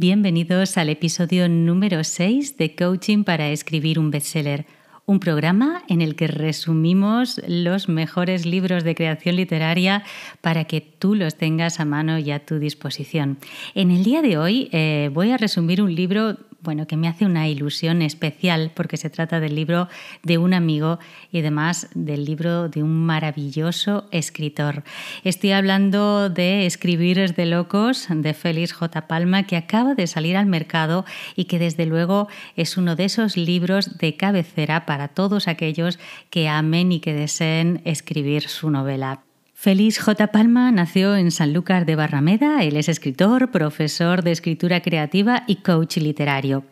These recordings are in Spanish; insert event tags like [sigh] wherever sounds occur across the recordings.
Bienvenidos al episodio número 6 de Coaching para escribir un bestseller, un programa en el que resumimos los mejores libros de creación literaria para que tú los tengas a mano y a tu disposición. En el día de hoy eh, voy a resumir un libro bueno, que me hace una ilusión especial porque se trata del libro de un amigo y además del libro de un maravilloso escritor. Estoy hablando de Escribir de locos de Félix J. Palma que acaba de salir al mercado y que desde luego es uno de esos libros de cabecera para todos aquellos que amen y que deseen escribir su novela. Félix J. Palma nació en Sanlúcar de Barrameda. Él es escritor, profesor de escritura creativa y coach literario.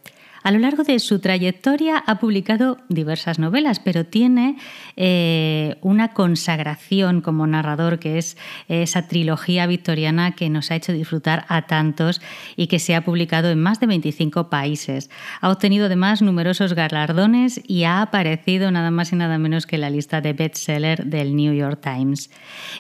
A lo largo de su trayectoria ha publicado diversas novelas, pero tiene eh, una consagración como narrador, que es esa trilogía victoriana que nos ha hecho disfrutar a tantos y que se ha publicado en más de 25 países. Ha obtenido además numerosos galardones y ha aparecido nada más y nada menos que en la lista de bestseller del New York Times.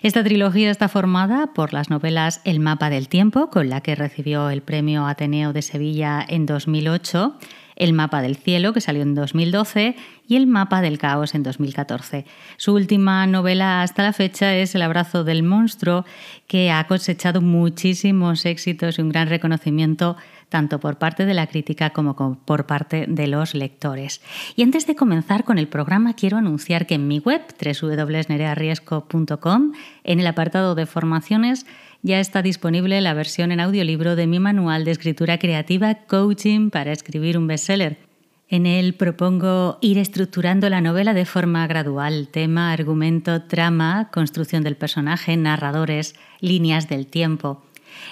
Esta trilogía está formada por las novelas El mapa del tiempo, con la que recibió el premio Ateneo de Sevilla en 2008, el mapa del cielo, que salió en 2012, y el mapa del caos en 2014. Su última novela hasta la fecha es El abrazo del monstruo, que ha cosechado muchísimos éxitos y un gran reconocimiento tanto por parte de la crítica como por parte de los lectores. Y antes de comenzar con el programa, quiero anunciar que en mi web, www.nerearriesco.com, en el apartado de formaciones, ya está disponible la versión en audiolibro de mi manual de escritura creativa Coaching para escribir un bestseller. En él propongo ir estructurando la novela de forma gradual, tema, argumento, trama, construcción del personaje, narradores, líneas del tiempo.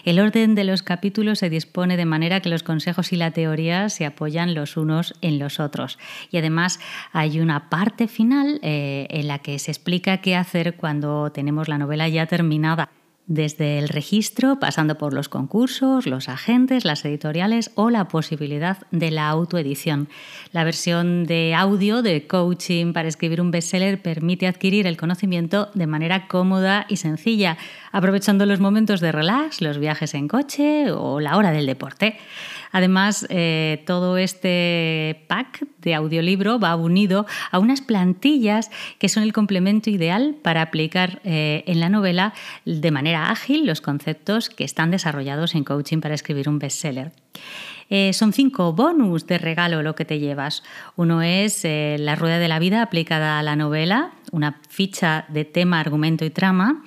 El orden de los capítulos se dispone de manera que los consejos y la teoría se apoyan los unos en los otros. Y además hay una parte final eh, en la que se explica qué hacer cuando tenemos la novela ya terminada desde el registro, pasando por los concursos, los agentes, las editoriales o la posibilidad de la autoedición. La versión de audio de coaching para escribir un bestseller permite adquirir el conocimiento de manera cómoda y sencilla, aprovechando los momentos de relax, los viajes en coche o la hora del deporte. Además, eh, todo este pack de audiolibro va unido a unas plantillas que son el complemento ideal para aplicar eh, en la novela de manera ágil los conceptos que están desarrollados en coaching para escribir un bestseller. Eh, son cinco bonus de regalo lo que te llevas. Uno es la rueda de la vida aplicada a la novela, una ficha de tema, argumento y trama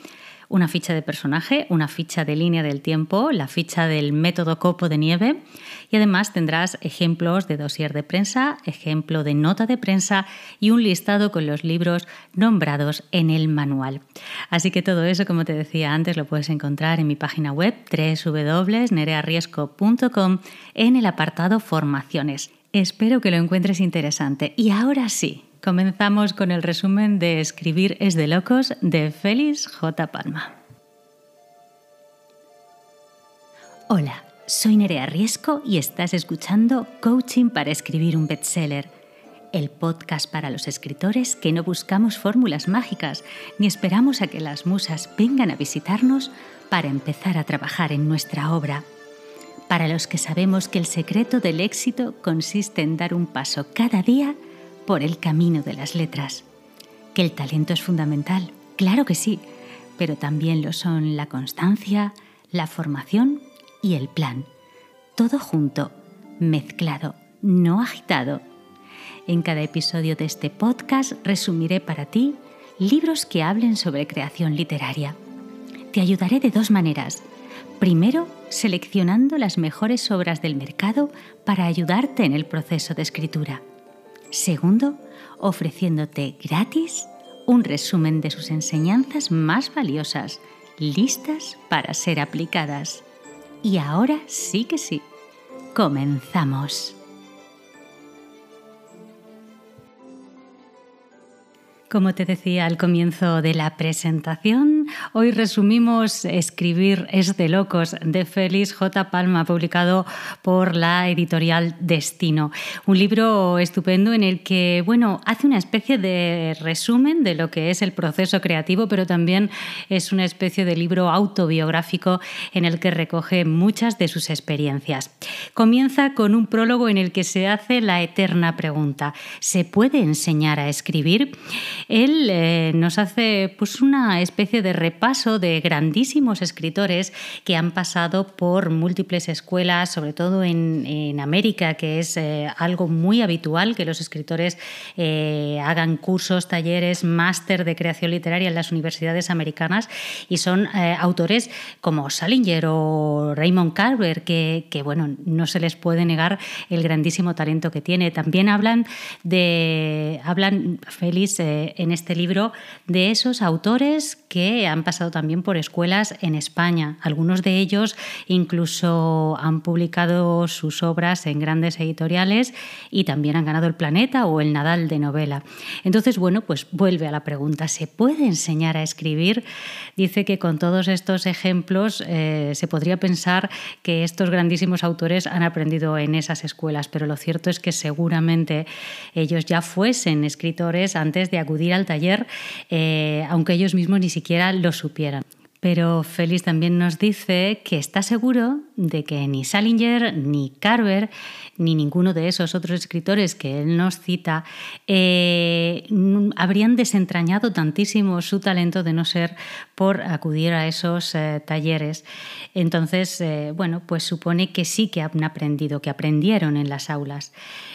una ficha de personaje, una ficha de línea del tiempo, la ficha del método copo de nieve y además tendrás ejemplos de dossier de prensa, ejemplo de nota de prensa y un listado con los libros nombrados en el manual. Así que todo eso, como te decía antes, lo puedes encontrar en mi página web www.nerearriesco.com en el apartado Formaciones. Espero que lo encuentres interesante. Y ahora sí, Comenzamos con el resumen de Escribir es de locos de Félix J. Palma. Hola, soy Nerea Riesco y estás escuchando Coaching para escribir un bestseller, el podcast para los escritores que no buscamos fórmulas mágicas ni esperamos a que las musas vengan a visitarnos para empezar a trabajar en nuestra obra. Para los que sabemos que el secreto del éxito consiste en dar un paso cada día por el camino de las letras. Que el talento es fundamental, claro que sí, pero también lo son la constancia, la formación y el plan. Todo junto, mezclado, no agitado. En cada episodio de este podcast resumiré para ti libros que hablen sobre creación literaria. Te ayudaré de dos maneras. Primero, seleccionando las mejores obras del mercado para ayudarte en el proceso de escritura. Segundo, ofreciéndote gratis un resumen de sus enseñanzas más valiosas, listas para ser aplicadas. Y ahora sí que sí, comenzamos. Como te decía al comienzo de la presentación, Hoy resumimos Escribir es de locos de Félix J. Palma, publicado por la editorial Destino. Un libro estupendo en el que, bueno, hace una especie de resumen de lo que es el proceso creativo, pero también es una especie de libro autobiográfico en el que recoge muchas de sus experiencias. Comienza con un prólogo en el que se hace la eterna pregunta, ¿se puede enseñar a escribir? Él eh, nos hace pues, una especie de repaso de grandísimos escritores que han pasado por múltiples escuelas, sobre todo en, América, que es eh, algo muy habitual que los escritores eh, hagan cursos, talleres, máster de creación literaria en las universidades americanas y son autores como Salinger o Raymond Carver, que, bueno, no se les puede negar el grandísimo talento que tiene. También hablan de, hablan, En este libro, de esos autores que han pasado también por escuelas en España. Algunos de ellos incluso han publicado sus obras en grandes editoriales y también han ganado el Planeta o el Nadal de novela. Entonces, bueno, pues vuelve a la pregunta, ¿se puede enseñar a escribir? Dice que con todos estos ejemplos eh, se podría pensar que estos grandísimos autores han aprendido en esas escuelas, pero lo cierto es que seguramente ellos ya fuesen escritores antes de acudir al taller, eh, aunque ellos mismos ni siquiera lo supieran. Pero Félix también nos dice que está seguro de que ni Salinger, ni Carver, ni ninguno de esos otros escritores que él nos cita eh, habrían desentrañado tantísimo su talento de no ser por acudir a esos eh, talleres. Entonces, eh, bueno, pues supone que sí que han aprendido, que aprendieron en las aulas.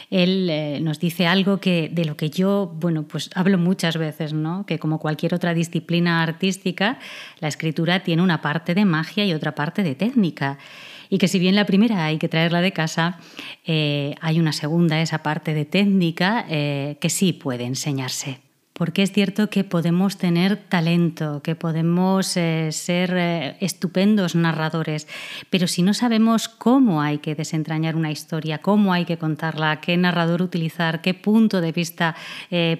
Él nos dice algo que, de lo que yo, bueno, pues hablo muchas veces, ¿no? Que como cualquier otra disciplina artística, la escritura tiene una parte de magia y otra parte de técnica y que si bien la primera hay que traerla de casa, eh, hay una segunda, esa parte de técnica, eh, que sí puede enseñarse. Porque es cierto que podemos tener talento, que podemos eh, ser estupendos narradores, pero si no sabemos cómo hay que desentrañar una historia, cómo hay que contarla, qué narrador utilizar, qué punto de vista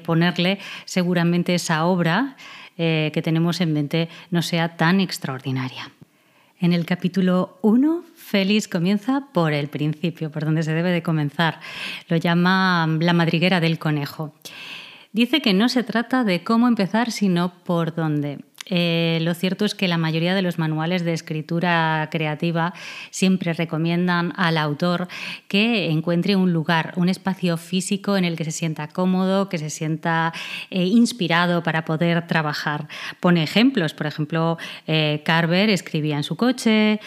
ponerle, seguramente esa obra que tenemos en mente no sea tan extraordinaria. En el capítulo 1 Félix comienza por el principio, por donde se debe de comenzar. Lo llama la madriguera del conejo. Dice que no se trata de cómo empezar, sino por dónde. Eh, lo cierto es que la mayoría de los manuales de escritura creativa siempre recomiendan al autor que encuentre un lugar, un espacio físico en el que se sienta cómodo, que se sienta eh, inspirado para poder trabajar. Pone ejemplos, por ejemplo, eh, Carver escribía en su coche,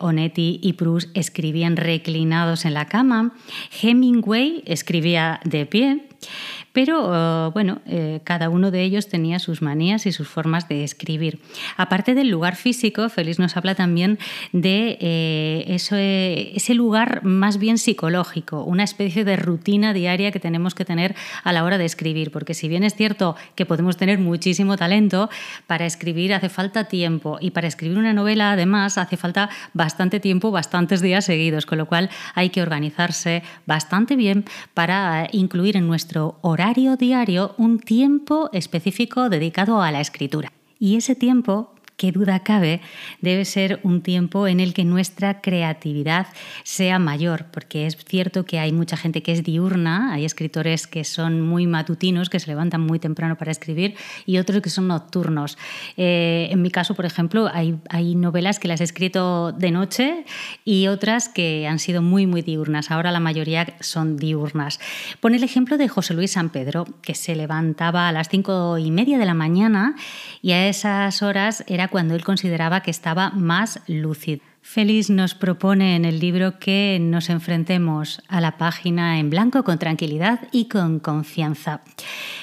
Onetti y Proust escribían reclinados en la cama, Hemingway escribía de pie. Pero eh, bueno, eh, cada uno de ellos tenía sus manías y sus formas de escribir. Aparte del lugar físico, Félix nos habla también de eh, eso, ese lugar más bien psicológico, una especie de rutina diaria que tenemos que tener a la hora de escribir, porque si bien es cierto que podemos tener muchísimo talento, para escribir hace falta tiempo y para escribir una novela además hace falta bastante tiempo, bastantes días seguidos, con lo cual hay que organizarse bastante bien para incluir en nuestro horario diario un tiempo específico dedicado a la escritura. Y ese tiempo qué duda cabe, debe ser un tiempo en el que nuestra creatividad sea mayor, porque es cierto que hay mucha gente que es diurna, hay escritores que son muy matutinos, que se levantan muy temprano para escribir, y otros que son nocturnos. Eh, en mi caso, por ejemplo, hay, hay novelas que las he escrito de noche y otras que han sido muy, muy diurnas. Ahora la mayoría son diurnas. Pone el ejemplo de José Luis San Pedro, que se levantaba a las cinco y media de la mañana y a esas horas era cuando él consideraba que estaba más lúcido. Félix nos propone en el libro que nos enfrentemos a la página en blanco con tranquilidad y con confianza.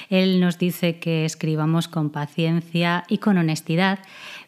Él nos dice que escribamos con paciencia y con honestidad,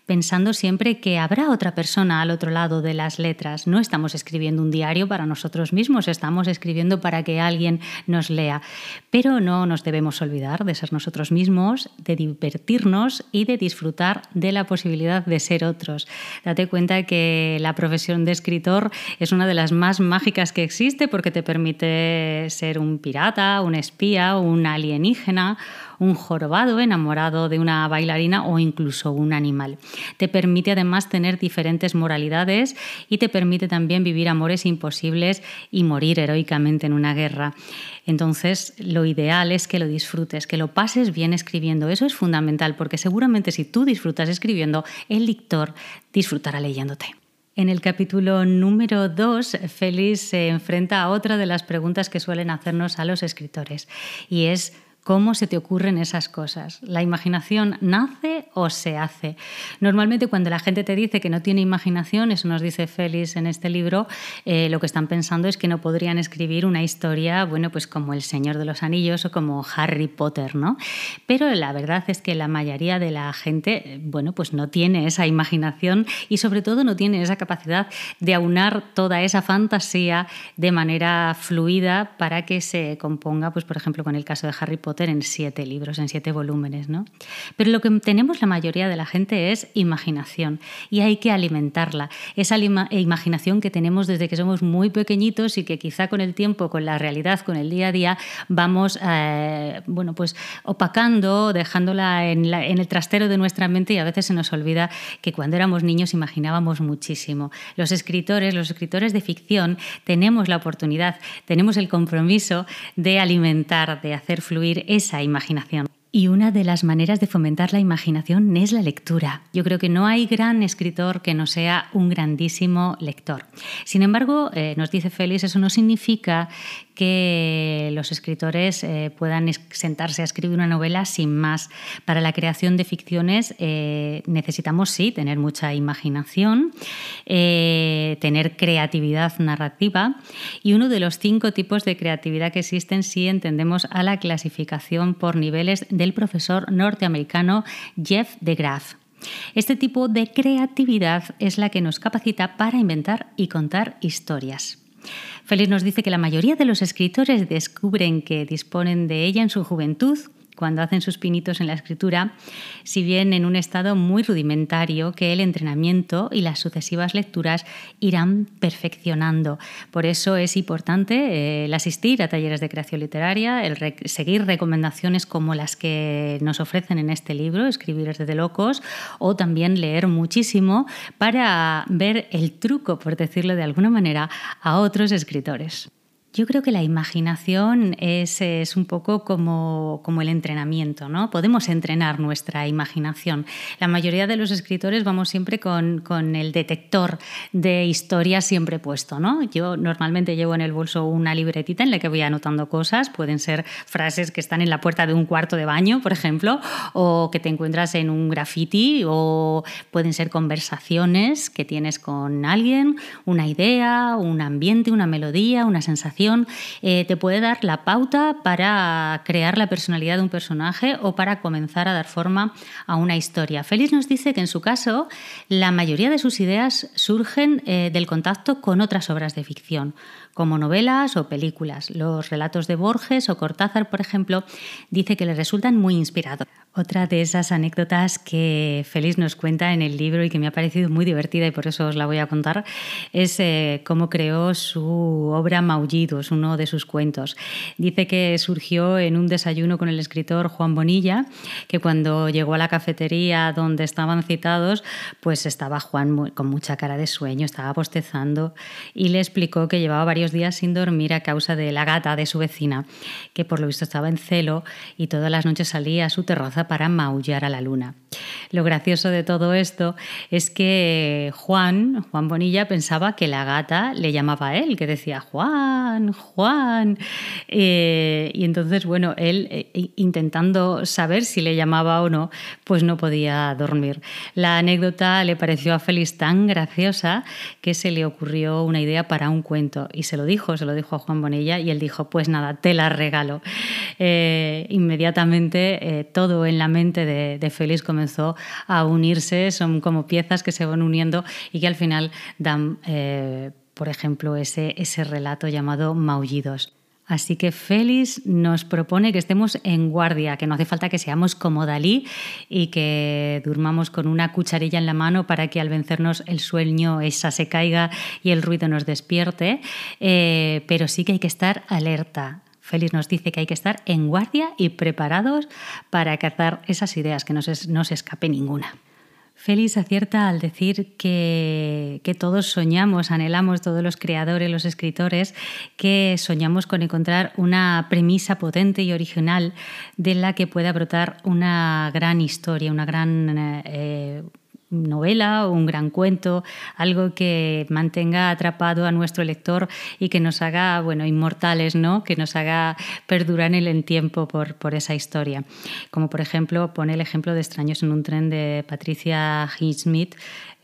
pensando siempre que habrá otra persona al otro lado de las letras. No estamos escribiendo un diario para nosotros mismos, estamos escribiendo para que alguien nos lea. Pero no nos debemos olvidar de ser nosotros mismos, de divertirnos y de disfrutar de la posibilidad de ser otros. Date cuenta que la profesión de escritor es una de las más mágicas que existe porque te permite ser un pirata, un espía, un alienígena un jorobado enamorado de una bailarina o incluso un animal. Te permite además tener diferentes moralidades y te permite también vivir amores imposibles y morir heroicamente en una guerra. Entonces, lo ideal es que lo disfrutes, que lo pases bien escribiendo. Eso es fundamental porque seguramente si tú disfrutas escribiendo, el lector disfrutará leyéndote. En el capítulo número 2, Félix se enfrenta a otra de las preguntas que suelen hacernos a los escritores y es ¿Cómo se te ocurren esas cosas? ¿La imaginación nace o se hace? Normalmente cuando la gente te dice que no tiene imaginación, eso nos dice Félix en este libro, eh, lo que están pensando es que no podrían escribir una historia, bueno, pues como El Señor de los Anillos o como Harry Potter, ¿no? Pero la verdad es que la mayoría de la gente, bueno, pues no tiene esa imaginación y sobre todo no tiene esa capacidad de aunar toda esa fantasía de manera fluida para que se componga, pues por ejemplo, con el caso de Harry Potter, en siete libros, en siete volúmenes. ¿no? Pero lo que tenemos la mayoría de la gente es imaginación y hay que alimentarla. Esa imaginación que tenemos desde que somos muy pequeñitos y que quizá con el tiempo, con la realidad, con el día a día, vamos eh, bueno, pues opacando, dejándola en el trastero de nuestra mente y a veces se nos olvida que cuando éramos niños imaginábamos muchísimo. Los escritores, los escritores de ficción, tenemos la oportunidad, tenemos el compromiso de alimentar, de hacer fluir esa imaginación. Y una de las maneras de fomentar la imaginación es la lectura. Yo creo que no hay gran escritor que no sea un grandísimo lector. Sin embargo, eh, nos dice Félix, eso no significa que los escritores eh, puedan sentarse a escribir una novela sin más. Para la creación de ficciones eh, necesitamos, sí, tener mucha imaginación, tener creatividad narrativa y uno de los cinco tipos de creatividad que existen si entendemos a la clasificación por niveles de el profesor norteamericano Jeff de Graaf. Este tipo de creatividad es la que nos capacita para inventar y contar historias. Félix nos dice que la mayoría de los escritores descubren que disponen de ella en su juventud cuando hacen sus pinitos en la escritura, si bien en un estado muy rudimentario que el entrenamiento y las sucesivas lecturas irán perfeccionando. Por eso es importante eh, el asistir a talleres de creación literaria, el seguir recomendaciones como las que nos ofrecen en este libro, Escribir desde locos, o también leer muchísimo para ver el truco, por decirlo de alguna manera, a otros escritores. Yo creo que la imaginación es, un poco como, como, el entrenamiento, ¿no? Podemos entrenar nuestra imaginación. La mayoría de los escritores vamos siempre con, con, el detector de historias siempre puesto, ¿no? Yo normalmente llevo en el bolso una libretita en la que voy anotando cosas, pueden ser frases que están en la puerta de un cuarto de baño, por ejemplo, o que te encuentras en un graffiti, o pueden ser conversaciones que tienes con alguien, una idea, un ambiente, una melodía, una sensación eh, te puede dar la pauta para crear la personalidad de un personaje o para comenzar a dar forma a una historia. Félix nos dice que en su caso la mayoría de sus ideas surgen eh, del contacto con otras obras de ficción, como novelas o películas. Los relatos de Borges o Cortázar, por ejemplo, dice que le resultan muy inspiradores. Otra de esas anécdotas que Félix nos cuenta en el libro y que me ha parecido muy divertida y por eso os la voy a contar es eh, cómo creó su obra Maullidos, uno de sus cuentos. Dice que surgió en un desayuno con el escritor Juan Bonilla, que cuando llegó a la cafetería donde estaban citados, pues estaba Juan con mucha cara de sueño, estaba bostezando y le explicó que llevaba varios días sin dormir a causa de la gata de su vecina, que por lo visto estaba en celo y todas las noches salía a su terraza para maullar a la luna. Lo gracioso de todo esto es que Juan, Juan Bonilla, pensaba que la gata le llamaba a él, que decía Juan, Juan. Eh, y entonces, bueno, él eh, intentando saber si le llamaba o no, pues no podía dormir. La anécdota le pareció a Félix tan graciosa que se le ocurrió una idea para un cuento y se lo dijo, se lo dijo a Juan Bonilla y él dijo, pues nada, te la regalo. Eh, inmediatamente todo en la mente de, Félix comenzó a unirse, son como piezas que se van uniendo y que al final dan, por ejemplo, ese, ese relato llamado Maullidos. Así que Félix nos propone que estemos en guardia, que no hace falta que seamos como Dalí y que durmamos con una cucharilla en la mano para que al vencernos el sueño esa se caiga y el ruido nos despierte, eh, pero sí que hay que estar alerta, Félix nos dice que hay que estar en guardia y preparados para cazar esas ideas, que no se, no se escape ninguna. Félix acierta al decir que, que, todos soñamos, anhelamos, todos los creadores, los escritores, que soñamos con encontrar una premisa potente y original de la que pueda brotar una gran historia, una gran... Eh, novela o un gran cuento, algo que mantenga atrapado a nuestro lector y que nos haga, bueno, inmortales, ¿no? Que nos haga perdurar en el tiempo por, por esa historia. Como por ejemplo, pone el ejemplo de Extraños en un tren de Patricia Highsmith,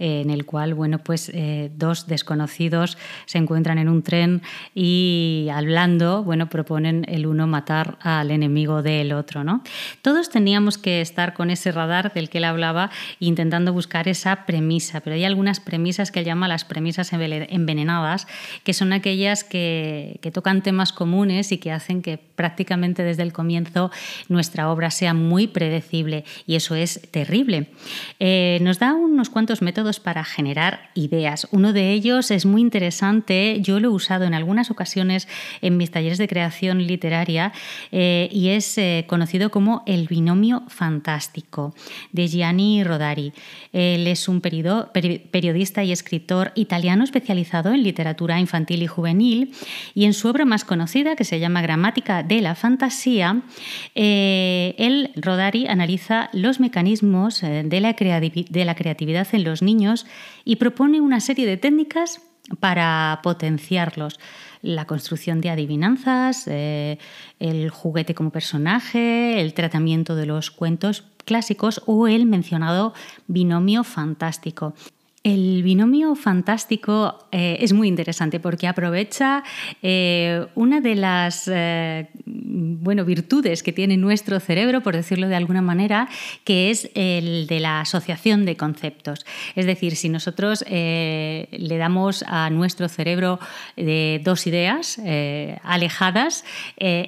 en el cual bueno, pues, eh, dos desconocidos se encuentran en un tren y hablando bueno, proponen el uno matar al enemigo del otro. ¿no? Todos teníamos que estar con ese radar del que él hablaba intentando buscar esa premisa, pero hay algunas premisas que él llama las premisas envenenadas, que son aquellas que, que tocan temas comunes y que hacen que prácticamente desde el comienzo nuestra obra sea muy predecible y eso es terrible. Eh, nos da unos cuantos métodos para generar ideas. Uno de ellos es muy interesante, yo lo he usado en algunas ocasiones en mis talleres de creación literaria eh, y es eh, conocido como el binomio fantástico de Gianni Rodari. Él es un periodista y escritor italiano especializado en literatura infantil y juvenil y en su obra más conocida, que se llama Gramática de la Fantasía, eh, él, Rodari, analiza los mecanismos de la, de la creatividad en los niños y propone una serie de técnicas para potenciarlos. La construcción de adivinanzas, eh, el juguete como personaje, el tratamiento de los cuentos clásicos o el mencionado binomio fantástico. El binomio fantástico eh, es muy interesante porque aprovecha eh, una de las eh, bueno, virtudes que tiene nuestro cerebro, por decirlo de alguna manera, que es el de la asociación de conceptos. Es decir, si nosotros le damos a nuestro cerebro dos ideas alejadas,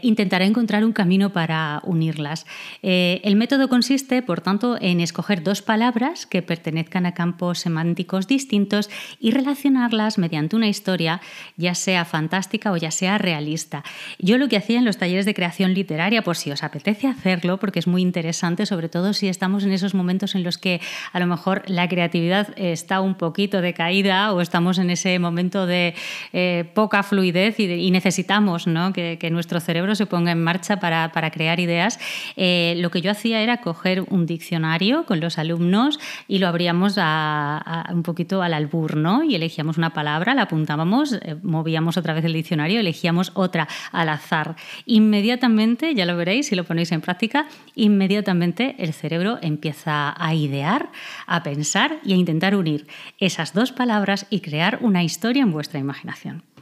intentará encontrar un camino para unirlas. el método consiste, por tanto, en escoger dos palabras que pertenezcan a campos semánticos distintos y relacionarlas mediante una historia, ya sea fantástica o ya sea realista. Yo lo que hacía en los talleres de creación literaria, por si os apetece hacerlo, porque es muy interesante, sobre todo si estamos en esos momentos en los que a lo mejor la creatividad está un poquito decaída o estamos en ese momento de eh, poca fluidez y, necesitamos que, nuestro cerebro se ponga en marcha para, crear ideas. Eh, lo que yo hacía era coger un diccionario con los alumnos y lo abríamos a un poquito al albur, ¿no? Y elegíamos una palabra, la apuntábamos, eh, movíamos otra vez el diccionario, elegíamos otra al azar. Inmediatamente, ya lo veréis si lo ponéis en práctica, inmediatamente el cerebro empieza a idear, a pensar y a intentar unir esas dos palabras y crear una historia en vuestra imaginación.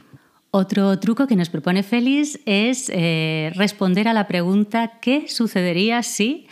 Otro truco que nos propone Félix es eh, responder a la pregunta ¿qué sucedería si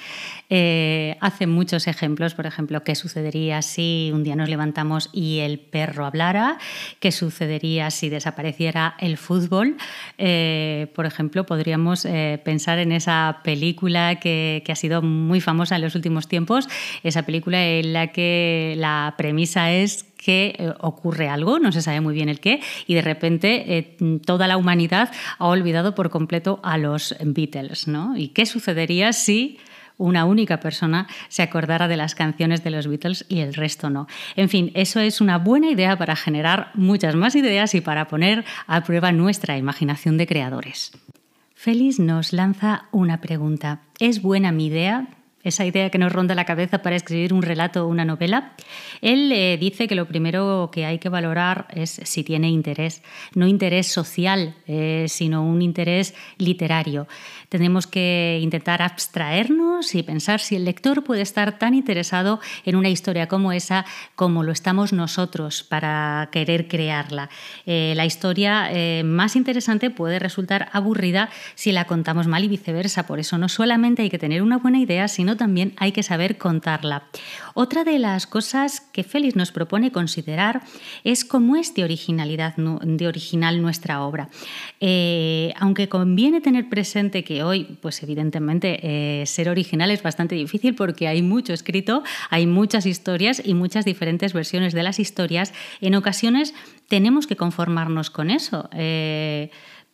eh, hace muchos ejemplos, por ejemplo, qué sucedería si un día nos levantamos y el perro hablara, qué sucedería si desapareciera el fútbol. Eh, por ejemplo, podríamos pensar en esa película que, ha sido muy famosa en los últimos tiempos, esa película en la que la premisa es que ocurre algo, no se sabe muy bien el qué, y de repente toda la humanidad ha olvidado por completo a los Beatles. ¿no? ¿Y qué sucedería si una única persona se acordara de las canciones de los Beatles y el resto no. En fin, eso es una buena idea para generar muchas más ideas y para poner a prueba nuestra imaginación de creadores. Félix nos lanza una pregunta. ¿Es buena mi idea? Esa idea que nos ronda la cabeza para escribir un relato o una novela, él eh, dice que lo primero que hay que valorar es si tiene interés, no interés social, eh, sino un interés literario. Tenemos que intentar abstraernos y pensar si el lector puede estar tan interesado en una historia como esa como lo estamos nosotros para querer crearla. Eh, la historia más interesante puede resultar aburrida si la contamos mal y viceversa. Por eso no solamente hay que tener una buena idea, sino también hay que saber contarla. Otra de las cosas que Félix nos propone considerar es cómo es de, originalidad, de original nuestra obra. Eh, aunque conviene tener presente que hoy, pues evidentemente, eh, ser original es bastante difícil porque hay mucho escrito, hay muchas historias y muchas diferentes versiones de las historias, en ocasiones tenemos que conformarnos con eso. Eh,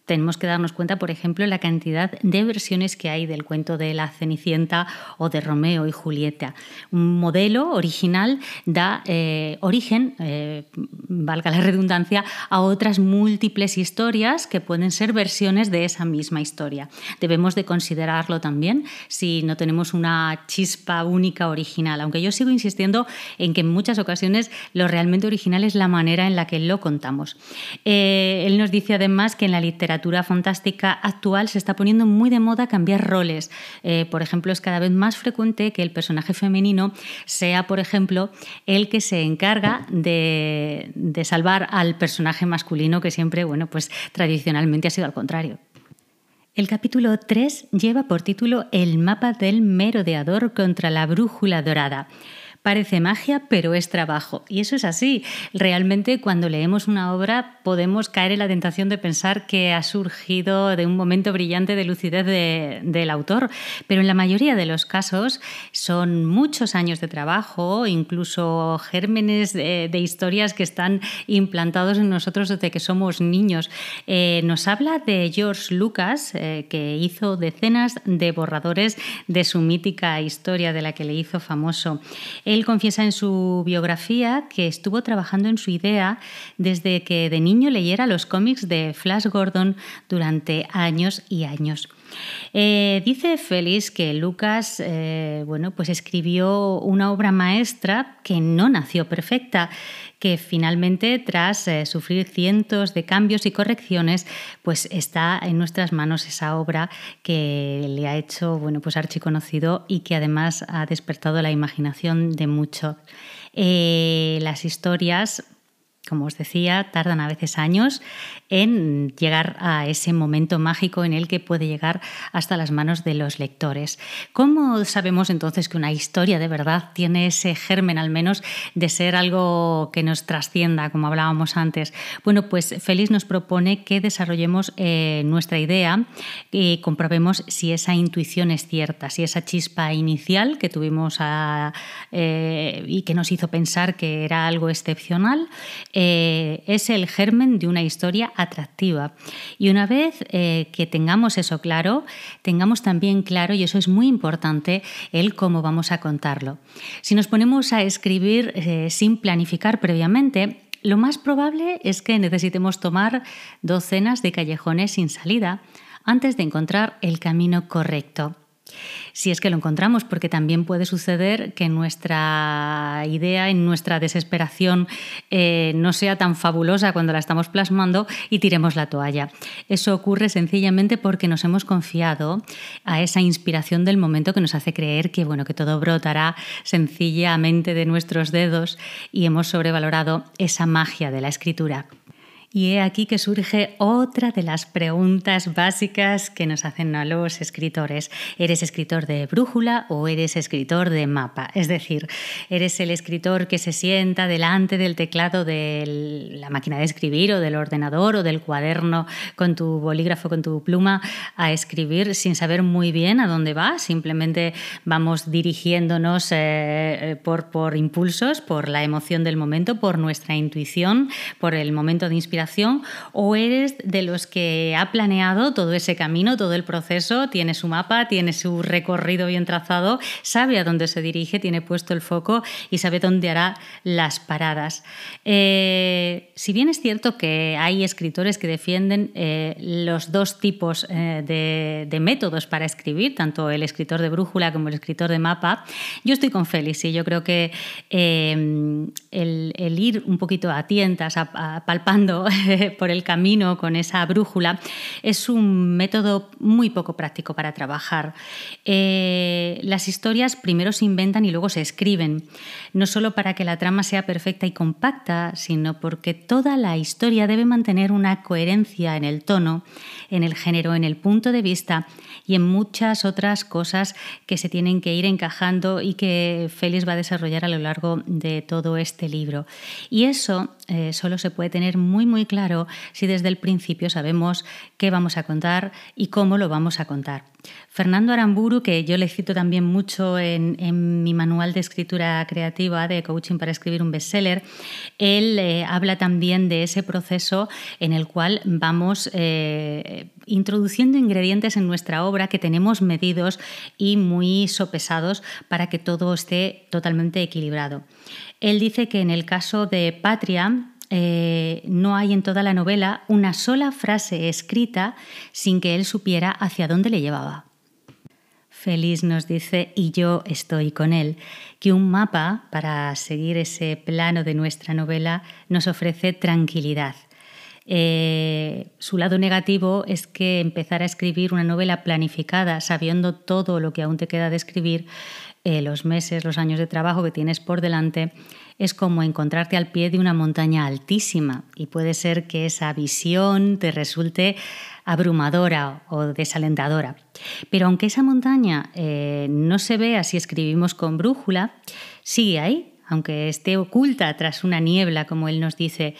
tenemos que darnos cuenta, por ejemplo, la cantidad de versiones que hay del cuento de la Cenicienta o de Romeo y Julieta. Un modelo original da eh, origen, eh, valga la redundancia, a otras múltiples historias que pueden ser versiones de esa misma historia. Debemos de considerarlo también si no tenemos una chispa única original, aunque yo sigo insistiendo en que en muchas ocasiones lo realmente original es la manera en la que lo contamos. Eh, él nos dice además que en la literatura fantástica actual se está poniendo muy de moda cambiar roles. Eh, por ejemplo, es cada vez más frecuente que el personaje femenino sea, por ejemplo, el que se encarga de, de salvar al personaje masculino, que siempre, bueno, pues tradicionalmente ha sido al contrario. El capítulo 3 lleva por título El mapa del merodeador contra la brújula dorada. Parece magia, pero es trabajo. Y eso es así. Realmente cuando leemos una obra podemos caer en la tentación de pensar que ha surgido de un momento brillante de lucidez del autor, pero en la mayoría de los casos son muchos años de trabajo, incluso gérmenes de, historias que están implantados en nosotros desde que somos niños. Eh, nos habla de George Lucas, eh, que hizo decenas de borradores de su mítica historia de la que le hizo famoso. Él confiesa en su biografía que estuvo trabajando en su idea desde que de niño leyera los cómics de Flash Gordon durante años y años. Eh, dice Félix que Lucas eh, bueno, pues escribió una obra maestra que no nació perfecta, que finalmente, tras eh, sufrir cientos de cambios y correcciones, pues está en nuestras manos esa obra que le ha hecho bueno, pues archiconocido y que además ha despertado la imaginación de muchos. las historias como os decía, tardan a veces años en llegar a ese momento mágico en el que puede llegar hasta las manos de los lectores. ¿Cómo sabemos entonces que una historia de verdad tiene ese germen al menos de ser algo que nos trascienda, como hablábamos antes? Bueno, pues Félix nos propone que desarrollemos eh, nuestra idea y comprobemos si esa intuición es cierta, si esa chispa inicial que tuvimos eh, y que nos hizo pensar que era algo excepcional, eh, es el germen de una historia atractiva. Y una vez eh, que tengamos eso claro, tengamos también claro, y eso es muy importante, el cómo vamos a contarlo. Si nos ponemos a escribir eh, sin planificar previamente, lo más probable es que necesitemos tomar docenas de callejones sin salida antes de encontrar el camino correcto si es que lo encontramos, porque también puede suceder que nuestra idea, en nuestra desesperación, eh, no sea tan fabulosa cuando la estamos plasmando y tiremos la toalla. Eso ocurre sencillamente porque nos hemos confiado a esa inspiración del momento que nos hace creer que, bueno, que todo brotará sencillamente de nuestros dedos y hemos sobrevalorado esa magia de la escritura. Y he aquí que surge otra de las preguntas básicas que nos hacen a los escritores. ¿Eres escritor de brújula o eres escritor de mapa? Es decir, ¿eres el escritor que se sienta delante del teclado de la máquina de escribir o del ordenador o del cuaderno con tu bolígrafo, con tu pluma a escribir sin saber muy bien a dónde va? Simplemente vamos dirigiéndonos eh, eh, por, por impulsos, por la emoción del momento, por nuestra intuición, por el momento de inspiración o eres de los que ha planeado todo ese camino, todo el proceso, tiene su mapa, tiene su recorrido bien trazado, sabe a dónde se dirige, tiene puesto el foco y sabe dónde hará las paradas. Eh, si bien es cierto que hay escritores que defienden eh, los dos tipos eh, de, métodos para escribir, tanto el escritor de brújula como el escritor de mapa, yo estoy con Félix y yo creo que el, ir un poquito a tientas, palpando [laughs] por el camino con esa brújula, es un método muy poco práctico para trabajar. Eh, las historias primero se inventan y luego se escriben, no solo para que la trama sea perfecta y compacta, sino porque toda la historia debe mantener una coherencia en el tono, en el género, en el punto de vista y en muchas otras cosas que se tienen que ir encajando y que Félix va a desarrollar a lo largo de todo este libro. Y eso eh, solo se puede tener muy, muy claro si desde el principio sabemos qué vamos a contar y cómo lo vamos a contar. Fernando Aramburu, que yo le cito también mucho en, mi manual de escritura creativa de coaching para escribir un bestseller, él eh, habla también de ese proceso en el cual vamos eh, introduciendo ingredientes en nuestra obra que tenemos medidos y muy sopesados para que todo esté totalmente equilibrado. Él dice que en el caso de Patria, eh, no hay en toda la novela una sola frase escrita sin que él supiera hacia dónde le llevaba. Feliz nos dice, y yo estoy con él, que un mapa para seguir ese plano de nuestra novela nos ofrece tranquilidad. Eh, su lado negativo es que empezar a escribir una novela planificada, sabiendo todo lo que aún te queda de escribir, eh, los meses, los años de trabajo que tienes por delante, es como encontrarte al pie de una montaña altísima y puede ser que esa visión te resulte abrumadora o desalentadora. Pero aunque esa montaña eh, no se vea si escribimos con brújula, sigue ahí, aunque esté oculta tras una niebla, como él nos dice.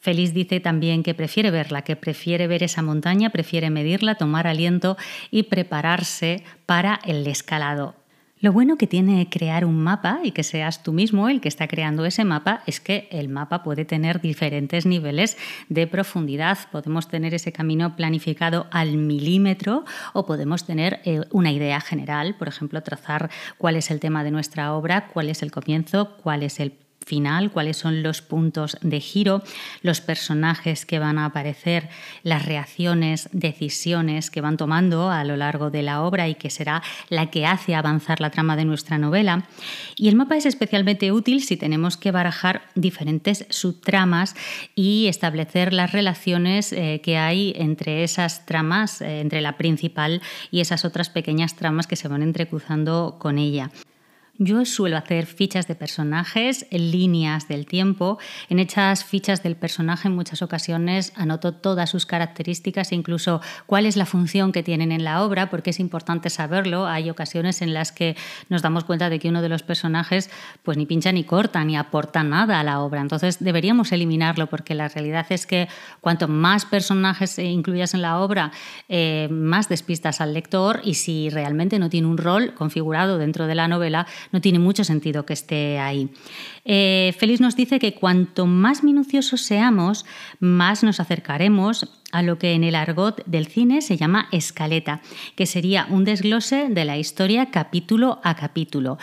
Feliz dice también que prefiere verla, que prefiere ver esa montaña, prefiere medirla, tomar aliento y prepararse para el escalado. Lo bueno que tiene crear un mapa y que seas tú mismo el que está creando ese mapa es que el mapa puede tener diferentes niveles de profundidad. Podemos tener ese camino planificado al milímetro o podemos tener eh, una idea general, por ejemplo, trazar cuál es el tema de nuestra obra, cuál es el comienzo, cuál es el final, cuáles son los puntos de giro, los personajes que van a aparecer, las reacciones, decisiones que van tomando a lo largo de la obra y que será la que hace avanzar la trama de nuestra novela. Y el mapa es especialmente útil si tenemos que barajar diferentes subtramas y establecer las relaciones eh, que hay entre esas tramas, eh, entre la principal y esas otras pequeñas tramas que se van entrecruzando con ella. Yo suelo hacer fichas de personajes, líneas del tiempo. En hechas fichas del personaje en muchas ocasiones anoto todas sus características, incluso cuál es la función que tienen en la obra, porque es importante saberlo. Hay ocasiones en las que nos damos cuenta de que uno de los personajes pues ni pincha ni corta, ni aporta nada a la obra. Entonces deberíamos eliminarlo, porque la realidad es que cuanto más personajes incluyas en la obra, eh, más despistas al lector y si realmente no tiene un rol configurado dentro de la novela, no tiene mucho sentido que esté ahí. Eh, Félix nos dice que cuanto más minuciosos seamos, más nos acercaremos a lo que en el argot del cine se llama escaleta, que sería un desglose de la historia capítulo a capítulo.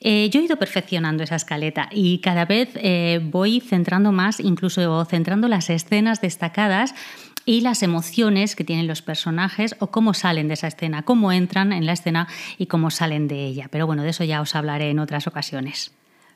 Eh, yo he ido perfeccionando esa escaleta y cada vez eh, voy centrando más, incluso centrando las escenas destacadas y las emociones que tienen los personajes o cómo salen de esa escena, cómo entran en la escena y cómo salen de ella. Pero bueno, de eso ya os hablaré en otras ocasiones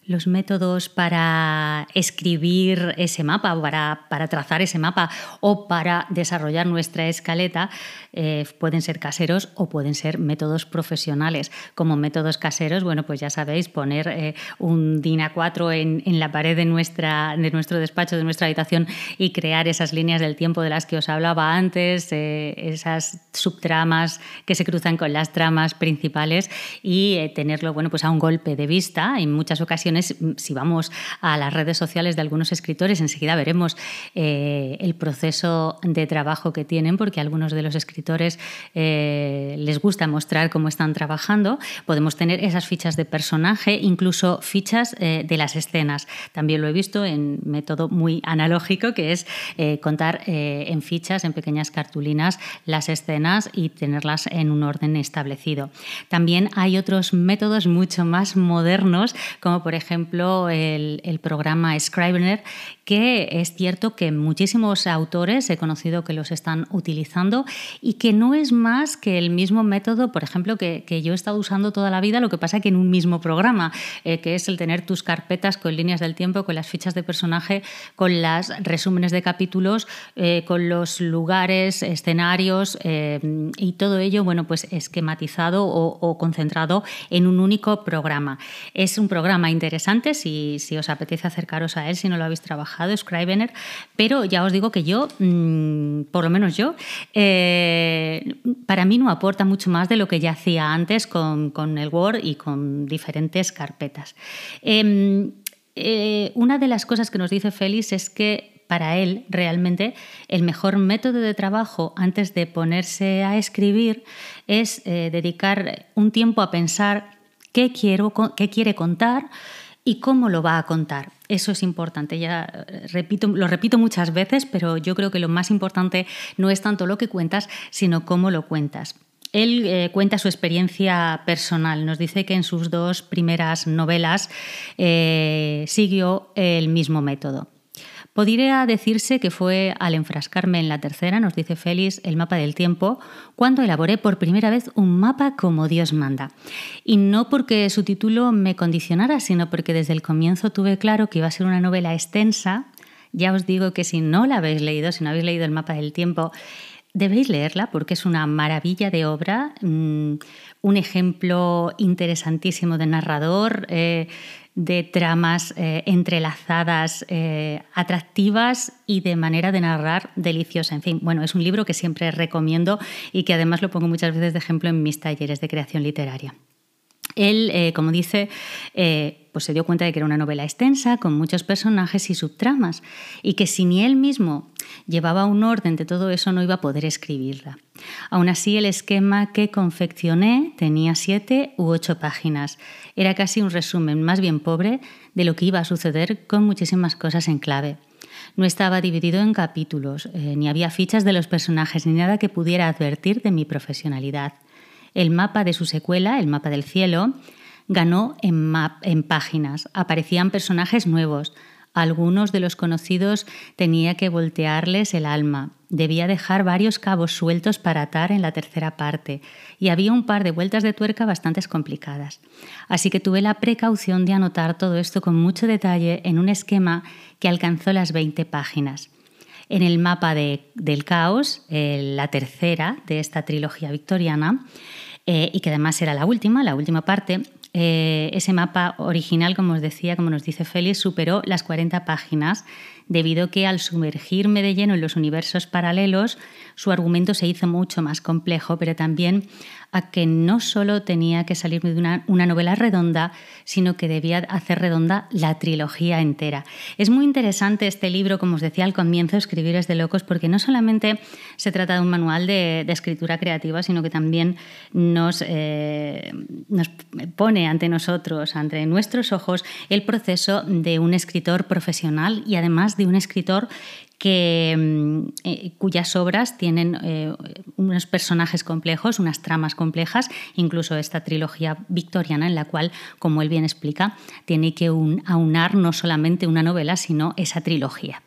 los métodos para escribir ese mapa, para, para trazar ese mapa o para desarrollar nuestra escaleta eh, pueden ser caseros o pueden ser métodos profesionales. Como métodos caseros, bueno, pues ya sabéis, poner eh, un DIN A4 en, en, la pared de, nuestra, de nuestro despacho, de nuestra habitación y crear esas líneas del tiempo de las que os hablaba antes, eh, esas subtramas que se cruzan con las tramas principales y tenerlo, bueno, pues a un golpe de vista. En muchas ocasiones si vamos a las redes sociales de algunos escritores, enseguida veremos eh, el proceso de trabajo que tienen, porque a algunos de los escritores eh, les gusta mostrar cómo están trabajando. Podemos tener esas fichas de personaje, incluso fichas eh, de las escenas. También lo he visto en método muy analógico, que es contar en fichas, en pequeñas cartulinas, las escenas y tenerlas en un orden establecido. También hay otros métodos mucho más modernos, como por ejemplo ejemplo, el, programa Scrivener, que es cierto que muchísimos autores he conocido que los están utilizando y que no es más que el mismo método, por ejemplo, que, yo he estado usando toda la vida, lo que pasa que en un mismo programa, eh, que es el tener tus carpetas con líneas del tiempo, con las fichas de personaje, con las resúmenes de capítulos, eh, con los lugares, escenarios eh, y todo ello, bueno, pues esquematizado o, o concentrado en un único programa. Es un programa interesante interesante si, si, os apetece acercaros a él, si no lo habéis trabajado, Scrivener, pero ya os digo que yo, mm, por lo menos yo, eh, para mí no aporta mucho más de lo que ya hacía antes con, con el Word y con diferentes carpetas. Em, eh, una de las cosas que nos dice Félix es que para él realmente el mejor método de trabajo antes de ponerse a escribir es eh, dedicar un tiempo a pensar qué, quiero, qué quiere contar y cómo lo va a contar. Eso es importante. Ya eh, repito, lo repito muchas veces, pero yo creo que lo más importante no es tanto lo que cuentas, sino cómo lo cuentas. Él eh, cuenta su experiencia personal. Nos dice que en sus dos primeras novelas eh, siguió el mismo método. Podría decirse que fue al enfrascarme en la tercera, nos dice Félix, el mapa del tiempo, cuando elaboré por primera vez un mapa como Dios manda. Y no porque su título me condicionara, sino porque desde el comienzo tuve claro que iba a ser una novela extensa. Ya os digo que si no la habéis leído, si no habéis leído el mapa del tiempo, Debéis leerla porque es una maravilla de obra, mm, un ejemplo interesantísimo de narrador, eh, de tramas eh, entrelazadas, eh, atractivas y de manera de narrar deliciosa. En fin, bueno, es un libro que siempre recomiendo y que además lo pongo muchas veces de ejemplo en mis talleres de creación literaria. Él, eh, como dice, pues se dio cuenta de que era una novela extensa, con muchos personajes y subtramas, y que si ni él mismo llevaba un orden de todo eso no iba a poder escribirla. Aún así, el esquema que confeccioné tenía siete u ocho páginas. Era casi un resumen más bien pobre de lo que iba a suceder con muchísimas cosas en clave. No estaba dividido en capítulos, eh, ni había fichas de los personajes, ni nada que pudiera advertir de mi profesionalidad. El mapa de su secuela, el mapa del cielo, ganó en, páginas. Aparecían personajes nuevos, algunos de los conocidos tenía que voltearles el alma. Debía dejar varios cabos sueltos para atar en la tercera parte, y había un par de vueltas de tuerca bastante complicadas. Así que tuve la precaución de anotar todo esto con mucho detalle en un esquema que alcanzó las 20 páginas. En el mapa del caos, eh, la tercera de esta trilogía victoriana, eh, y que además era la última, la última parte, eh, ese mapa original, como os decía, como nos dice Félix, superó las 40 páginas debido a que al sumergirme de lleno en los universos paralelos, su argumento se hizo mucho más complejo, pero también a que no solo tenía que salirme de una, una, novela redonda, sino que debía hacer redonda la trilogía entera. Es muy interesante este libro, como os decía al comienzo, Escribir es de locos, porque no solamente se trata de un manual de, escritura creativa, sino que también nos, eh, nos pone ante nosotros, ante nuestros ojos, el proceso de un escritor profesional y además de un escritor que, mm, eh, cuyas obras tienen eh, unos personajes complejos, unas tramas complejas, incluso esta trilogía victoriana en la cual, como él bien explica, tiene que aunar no solamente una novela, sino esa trilogía.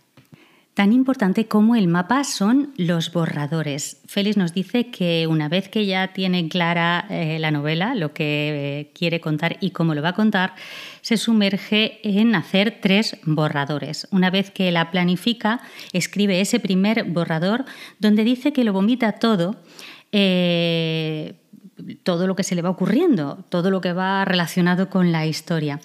Tan importante como el mapa son los borradores. Félix nos dice que una vez que ya tiene clara eh, la novela, lo que eh, quiere contar y cómo lo va a contar, se sumerge en hacer tres borradores. Una vez que la planifica, escribe ese primer borrador donde dice que lo vomita todo. Eh, todo lo que se le va ocurriendo, todo lo que va relacionado con la historia.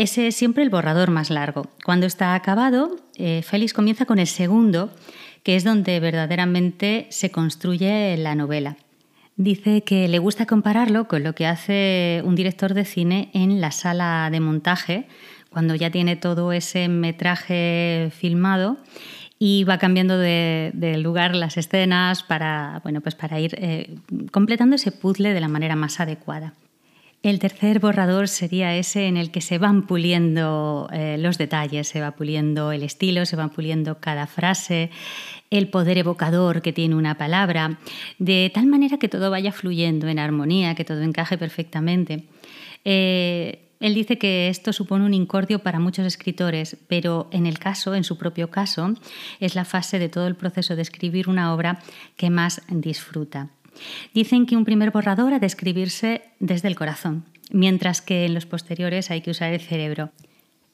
Ese es siempre el borrador más largo. Cuando está acabado, eh, Félix comienza con el segundo, que es donde verdaderamente se construye la novela. Dice que le gusta compararlo con lo que hace un director de cine en la sala de montaje, cuando ya tiene todo ese metraje filmado y va cambiando de, lugar las escenas para, bueno, pues para ir eh, completando ese puzzle de la manera más adecuada. El tercer borrador sería ese en el que se van puliendo eh, los detalles, se va puliendo el estilo, se va puliendo cada frase, el poder evocador que tiene una palabra, de tal manera que todo vaya fluyendo en armonía, que todo encaje perfectamente. Eh, él dice que esto supone un incordio para muchos escritores, pero en el caso, en su propio caso, es la fase de todo el proceso de escribir una obra que más disfruta. Dicen que un primer borrador ha de escribirse desde el corazón, mientras que en los posteriores hay que usar el cerebro.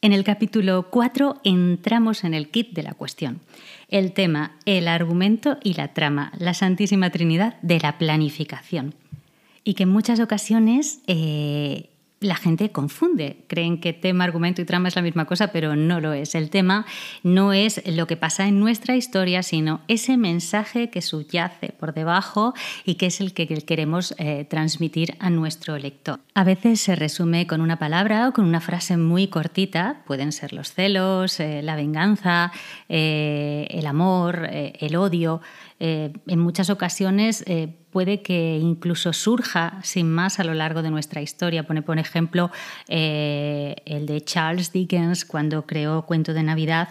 En el capítulo 4 entramos en el kit de la cuestión, el tema, el argumento y la trama, la Santísima Trinidad de la planificación. Y que en muchas ocasiones eh, la gente confunde, creen que tema, argumento y trama es la misma cosa, pero no lo es. El tema no es lo que pasa en nuestra historia, sino ese mensaje que subyace por debajo y que es el que queremos eh, transmitir a nuestro lector. A veces se resume con una palabra o con una frase muy cortita, pueden ser los celos, eh, la venganza, eh, el amor, el odio. en muchas ocasiones puede que incluso surja sin más a lo largo de nuestra historia. Pone, por ejemplo, eh, el de Charles Dickens cuando creó Cuento de Navidad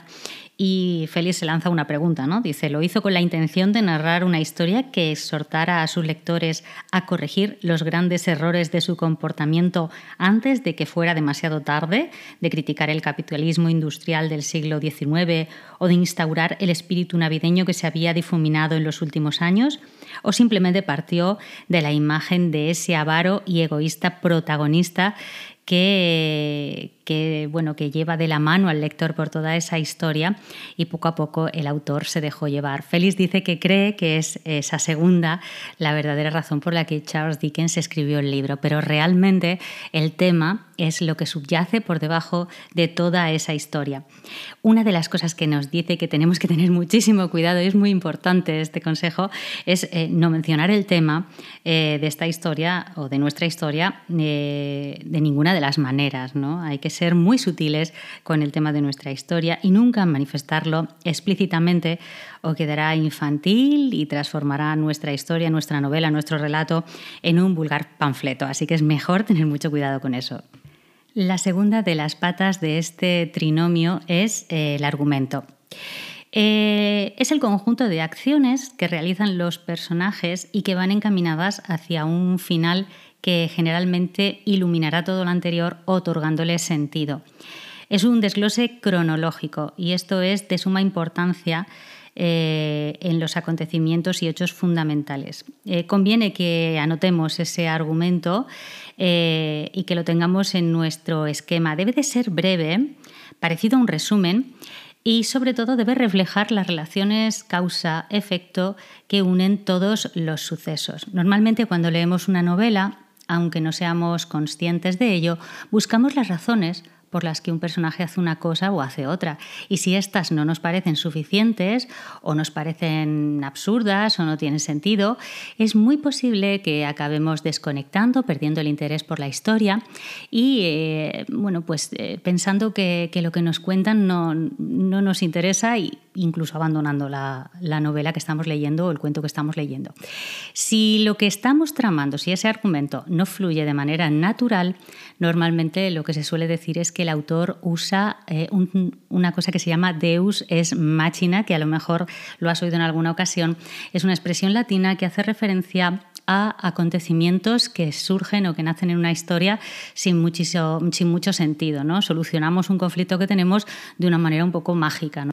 y Félix se lanza una pregunta, ¿no? Dice, lo hizo con la intención de narrar una historia que exhortara a sus lectores a corregir los grandes errores de su comportamiento antes de que fuera demasiado tarde, de criticar el capitalismo industrial del siglo XIX o de instaurar el espíritu navideño que se había difuminado en los últimos años, o simplemente partió de la imagen de ese avaro y egoísta protagonista que, que, bueno, que lleva de la mano al lector por toda esa historia y poco a poco el autor se dejó llevar. Félix dice que cree que es esa segunda la verdadera razón por la que Charles Dickens escribió el libro, pero realmente el tema es lo que subyace por debajo de toda esa historia. Una de las cosas que nos dice que tenemos que tener muchísimo cuidado, y es muy importante este consejo, es eh, no mencionar el tema eh, de esta historia o de nuestra historia eh, de ninguna de las maneras. ¿no? Hay que ser muy sutiles con el tema de nuestra historia y nunca manifestarlo explícitamente o quedará infantil y transformará nuestra historia, nuestra novela, nuestro relato en un vulgar panfleto. Así que es mejor tener mucho cuidado con eso. La segunda de las patas de este trinomio es eh, el argumento. Eh, es el conjunto de acciones que realizan los personajes y que van encaminadas hacia un final que generalmente iluminará todo lo anterior otorgándole sentido. Es un desglose cronológico y esto es de suma importancia eh, en los acontecimientos y hechos fundamentales. Eh, conviene que anotemos ese argumento eh, y que lo tengamos en nuestro esquema. Debe de ser breve, parecido a un resumen, y sobre todo debe reflejar las relaciones causa-efecto que unen todos los sucesos. Normalmente cuando leemos una novela aunque no seamos conscientes de ello, buscamos las razones por las que un personaje hace una cosa o hace otra. Y si estas no nos parecen suficientes o nos parecen absurdas o no tienen sentido, es muy posible que acabemos desconectando, perdiendo el interés por la historia y eh, bueno, pues eh, pensando que, lo que nos cuentan no, no nos interesa e incluso abandonando la, la novela que estamos leyendo o el cuento que estamos leyendo. Si lo que estamos tramando, si ese argumento no fluye de manera natural, normalmente lo que se suele decir es que el autor usa eh, una cosa que se llama deus es machina, que a lo mejor lo has oído en alguna ocasión. Es una expresión latina que hace referencia a acontecimientos que surgen o que nacen en una historia sin, sin mucho sentido. ¿no? Solucionamos un conflicto que tenemos de una manera un poco mágica.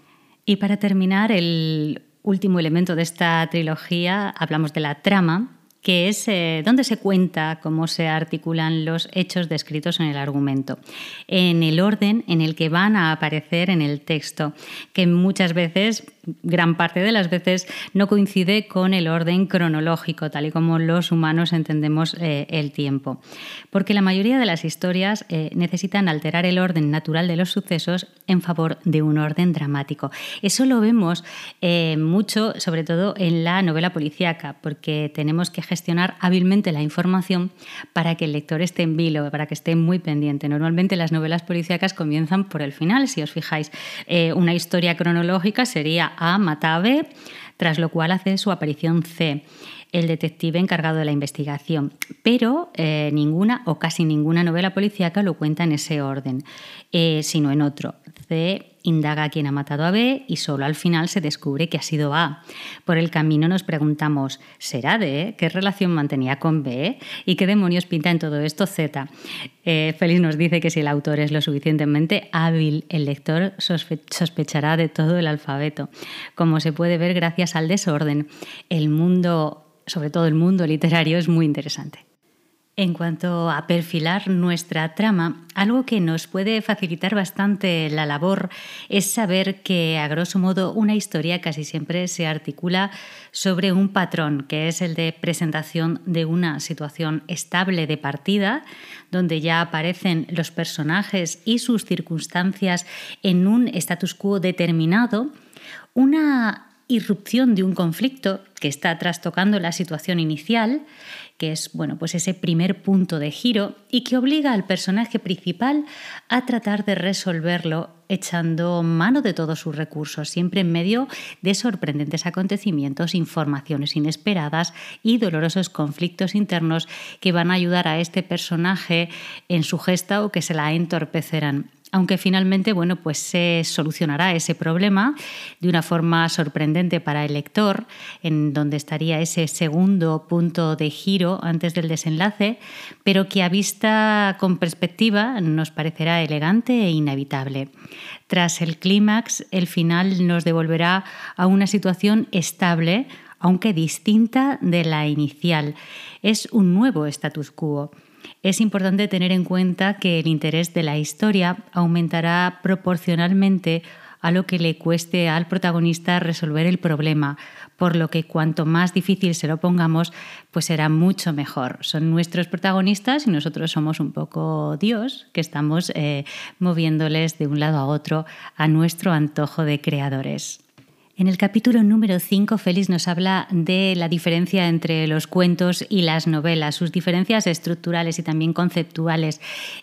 Y para terminar, el último elemento de esta trilogía, hablamos de la trama, que es eh, donde se cuenta cómo se articulan los hechos descritos en el argumento, en el orden en el que van a aparecer en el texto, que muchas veces, gran parte de las veces, no coincide con el orden cronológico, tal y como los humanos entendemos eh, el tiempo. Porque la mayoría de las historias eh, necesitan alterar el orden natural de los sucesos en favor de un orden dramático. Eso lo vemos mucho, sobre todo en la novela policíaca, porque tenemos que gestionar hábilmente la información para que el lector esté en vilo, para que esté muy pendiente. Normalmente las novelas policíacas comienzan por el final, si os fijáis. Eh, una historia cronológica sería A mata a B, tras lo cual hace su aparición C el detective encargado de la investigación, pero eh, ninguna o casi ninguna novela policíaca lo cuenta en ese orden, eh, sino en otro. C indaga quién ha matado a B y solo al final se descubre que ha sido A. Por el camino nos preguntamos, ¿será D? ¿Qué relación mantenía con B? ¿Y qué demonios pinta en todo esto Z? Eh, Félix nos dice que si el autor es lo suficientemente hábil, el lector sospechará de todo el alfabeto. Como se puede ver, gracias al desorden, el mundo, sobre todo el mundo literario, es muy interesante. En cuanto a perfilar nuestra trama, algo que nos puede facilitar bastante la labor es saber que, a grosso modo, una historia casi siempre se articula sobre un patrón, que es el de presentación de una situación estable de partida, donde ya aparecen los personajes y sus circunstancias en un status quo determinado, una irrupción de un conflicto que está trastocando la situación inicial, que es bueno, pues ese primer punto de giro y que obliga al personaje principal a tratar de resolverlo echando mano de todos sus recursos, siempre en medio de sorprendentes acontecimientos, informaciones inesperadas y dolorosos conflictos internos que van a ayudar a este personaje en su gesta o que se la entorpecerán aunque finalmente bueno, pues se solucionará ese problema de una forma sorprendente para el lector, en donde estaría ese segundo punto de giro antes del desenlace, pero que a vista con perspectiva nos parecerá elegante e inevitable. Tras el clímax, el final nos devolverá a una situación estable, aunque distinta de la inicial. Es un nuevo status quo es importante tener en cuenta que el interés de la historia aumentará proporcionalmente a lo que le cueste al protagonista resolver el problema, por lo que cuanto más difícil se lo pongamos, pues será mucho mejor. Son nuestros protagonistas y nosotros somos un poco Dios, que estamos eh, moviéndoles de un lado a otro a nuestro antojo de creadores. En el capítulo número 5, Félix nos habla de la diferencia entre los cuentos y las novelas, sus diferencias estructurales y también conceptuales.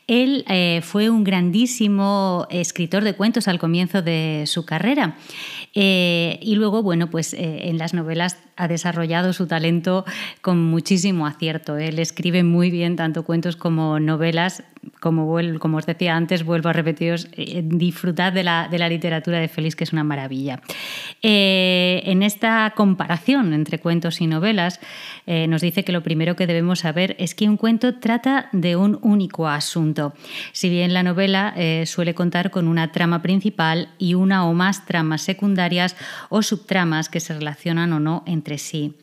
Él eh, fue un grandísimo escritor de cuentos al comienzo de su carrera eh, y luego, bueno, pues eh, en las novelas ha desarrollado su talento con muchísimo acierto. Él escribe muy bien tanto cuentos como novelas. Como, como os decía antes, vuelvo a repetiros, eh, disfrutad de la, de la, literatura de Félix, que es una maravilla. en esta comparación entre cuentos y novelas, nos dice que lo primero que debemos saber es que un cuento trata de un único asunto. Si bien la novela suele contar con una trama principal y una o más tramas secundarias, o subtramas que se relacionan o no entre sí.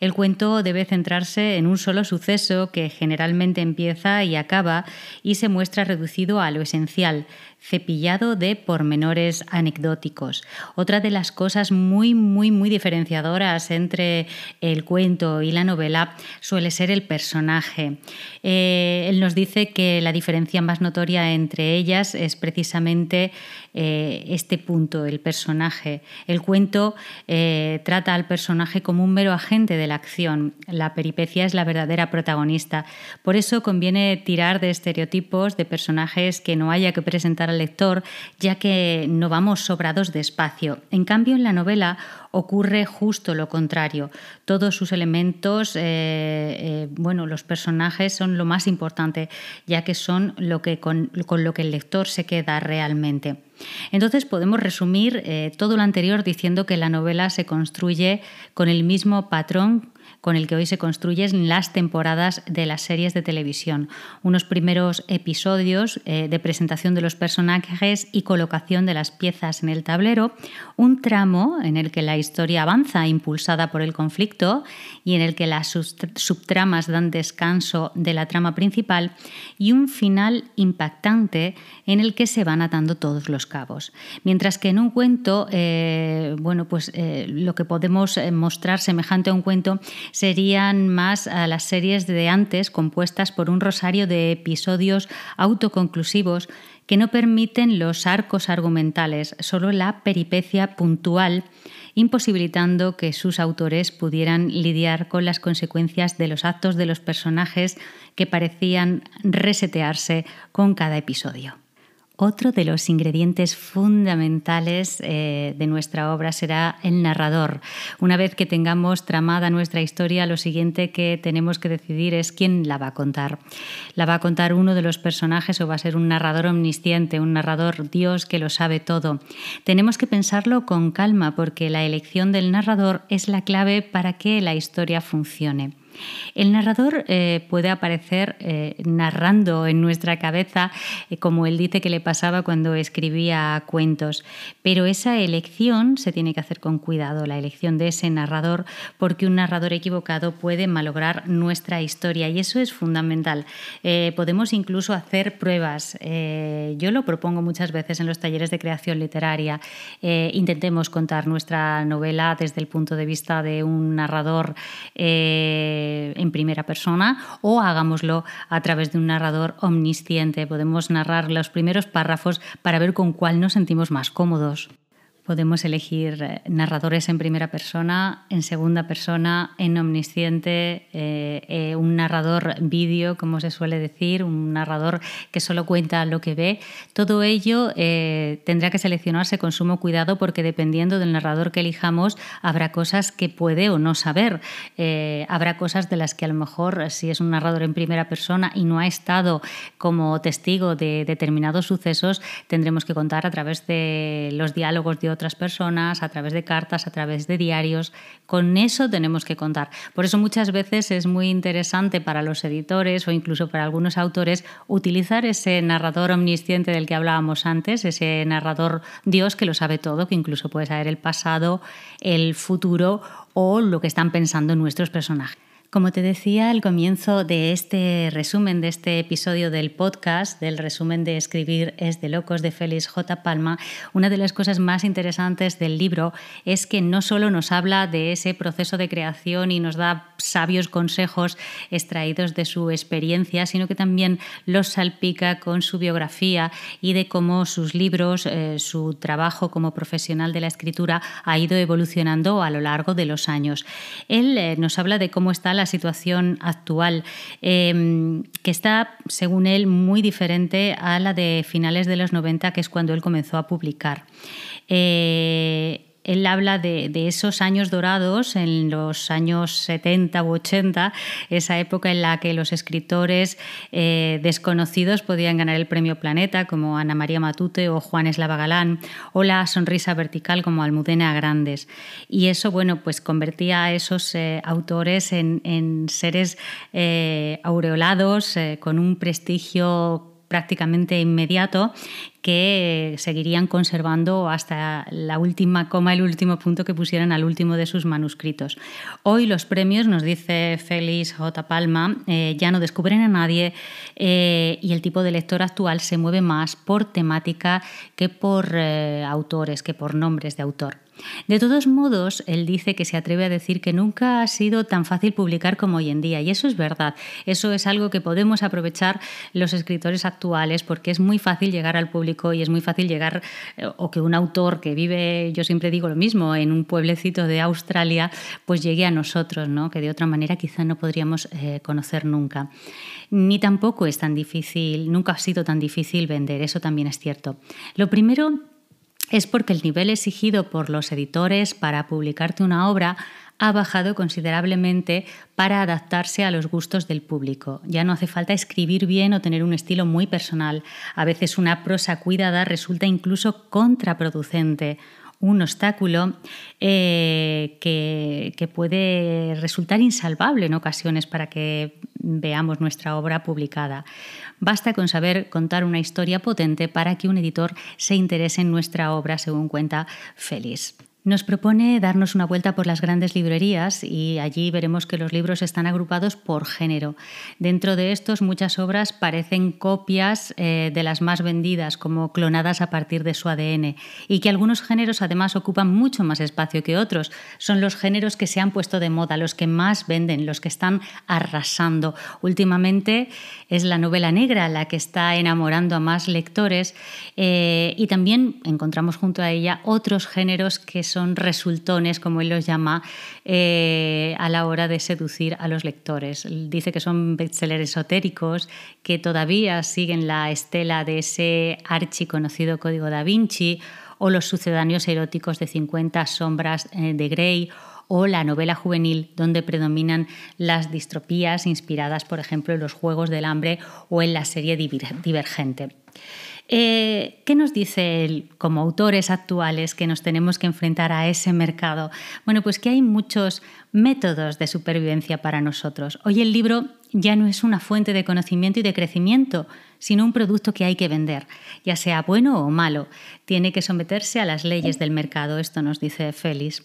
El cuento debe centrarse en un solo suceso que generalmente empieza y acaba y se muestra reducido a lo esencial, cepillado de pormenores anecdóticos. Otra de las cosas muy, muy, muy diferenciadoras entre el cuento y la novela suele ser el personaje. Eh, él nos dice que la diferencia más notoria entre ellas es precisamente eh, este punto, el personaje. El cuento eh, trata al personaje como un mero agente de la acción. La peripecia es la verdadera protagonista. Por eso conviene tirar de estereotipos de personajes que no haya que presentar al lector, ya que no vamos sobrados de espacio. En cambio, en la novela ocurre justo lo contrario. Todos sus elementos, eh, eh, bueno, los personajes son lo más importante, ya que son lo que, con, lo que el lector se queda realmente. Entonces podemos resumir eh, todo lo anterior diciendo que la novela se construye con el mismo patrón con el que hoy se construyen las temporadas de las series de televisión. Unos primeros episodios eh, de presentación de los personajes y colocación de las piezas en el tablero, un tramo en el que la historia avanza impulsada por el conflicto y en el que las subtramas dan descanso de la trama principal y un final impactante en el que se van atando todos los cabos. Mientras que en un cuento, eh, bueno, pues eh, lo que podemos mostrar semejante a un cuento serían más a las series de antes compuestas por un rosario de episodios autoconclusivos que no permiten los arcos argumentales, solo la peripecia puntual, imposibilitando que sus autores pudieran lidiar con las consecuencias de los actos de los personajes que parecían resetearse con cada episodio. Otro de los ingredientes fundamentales eh, de nuestra obra será el narrador. Una vez que tengamos tramada nuestra historia, lo siguiente que tenemos que decidir es quién la va a contar. ¿La va a contar uno de los personajes o va a ser un narrador omnisciente, un narrador Dios que lo sabe todo? Tenemos que pensarlo con calma porque la elección del narrador es la clave para que la historia funcione. El narrador eh, puede aparecer eh, narrando en nuestra cabeza, eh, como él dice que le pasaba cuando escribía cuentos, pero esa elección se tiene que hacer con cuidado, la elección de ese narrador, porque un narrador equivocado puede malograr nuestra historia y eso es fundamental. podemos incluso hacer pruebas. yo lo propongo muchas veces en los talleres de creación literaria. intentemos contar nuestra novela desde el punto de vista de un narrador en primera persona o hagámoslo a través de un narrador omnisciente. Podemos narrar los primeros párrafos para ver con cuál nos sentimos más cómodos. Podemos elegir eh, narradores en primera persona, en segunda persona, en omnisciente, eh, eh, un narrador vídeo, como se suele decir, un narrador que solo cuenta lo que ve. Todo ello tendrá que seleccionarse con sumo cuidado porque dependiendo del narrador que elijamos habrá cosas que puede o no saber. habrá cosas de las que a lo mejor si es un narrador en primera persona y no ha estado como testigo de determinados sucesos, tendremos que contar a través de los diálogos de otras personas, a través de cartas, a través de diarios. Con eso tenemos que contar. Por eso muchas veces es muy interesante para los editores o incluso para algunos autores utilizar ese narrador omnisciente del que hablábamos antes, ese narrador Dios que lo sabe todo, que incluso puede saber el pasado, el futuro o lo que están pensando nuestros personajes. Como te decía al comienzo de este resumen, de este episodio del podcast, del resumen de Escribir es de locos de Félix J. Palma, una de las cosas más interesantes del libro es que no solo nos habla de ese proceso de creación y nos da sabios consejos extraídos de su experiencia, sino que también los salpica con su biografía y de cómo sus libros, eh, su trabajo como profesional de la escritura ha ido evolucionando a lo largo de los años. Él eh, nos habla de cómo está la situación actual, em, que está, según él, muy diferente a la de finales de los 90, que es cuando él comenzó a publicar. Eh, él habla de, esos años dorados, en los años 70 u 80, esa época en la que los escritores eh, desconocidos podían ganar el premio Planeta, como Ana María Matute o Juan Eslava Galán, o la Sonrisa Vertical, como Almudena Grandes. Y eso, bueno, pues convertía a esos eh, autores en, seres eh, aureolados, con un prestigio prácticamente inmediato que seguirían conservando hasta la última coma, el último punto que pusieran al último de sus manuscritos. Hoy los premios, nos dice Félix J. Palma, eh, ya no descubren a nadie eh, y el tipo de lector actual se mueve más por temática que por eh, autores, que por nombres de autor. De todos modos, él dice que se atreve a decir que nunca ha sido tan fácil publicar como hoy en día, y eso es verdad. Eso es algo que podemos aprovechar los escritores actuales porque es muy fácil llegar al público y es muy fácil llegar, eh, o que un autor que vive, yo siempre digo lo mismo, en un pueblecito de Australia, pues llegue a nosotros, ¿no? que de otra manera quizá no podríamos eh, conocer nunca. Ni tampoco es tan difícil, nunca ha sido tan difícil vender, eso también es cierto. Lo primero es porque el nivel exigido por los editores para publicarte una obra ha bajado considerablemente para adaptarse a los gustos del público. Ya no hace falta escribir bien o tener un estilo muy personal. A veces una prosa cuidada resulta incluso contraproducente un obstáculo eh, que, que, puede resultar insalvable en ocasiones para que veamos nuestra obra publicada. Basta con saber contar una historia potente para que un editor se interese en nuestra obra, según cuenta Félix. Nos propone darnos una vuelta por las grandes librerías y allí veremos que los libros están agrupados por género. Dentro de estos muchas obras parecen copias eh, de las más vendidas, como clonadas a partir de su ADN, y que algunos géneros además ocupan mucho más espacio que otros. Son los géneros que se han puesto de moda, los que más venden, los que están arrasando. Últimamente es la novela negra la que está enamorando a más lectores eh, y también encontramos junto a ella otros géneros que son son resultones, como él los llama, eh, a la hora de seducir a los lectores. Dice que son bestsellers esotéricos que todavía siguen la estela de ese archiconocido Código da Vinci o los sucedáneos eróticos de 50 sombras eh, de Grey o la novela juvenil donde predominan las distropías inspiradas, por ejemplo, en los Juegos del Hambre o en la serie Divergente. Eh, ¿Qué nos dice él como autores actuales que nos tenemos que enfrentar a ese mercado? Bueno, pues que hay muchos métodos de supervivencia para nosotros. Hoy el libro ya no es una fuente de conocimiento y de crecimiento, sino un producto que hay que vender, ya sea bueno o malo. Tiene que someterse a las leyes del mercado, esto nos dice Félix.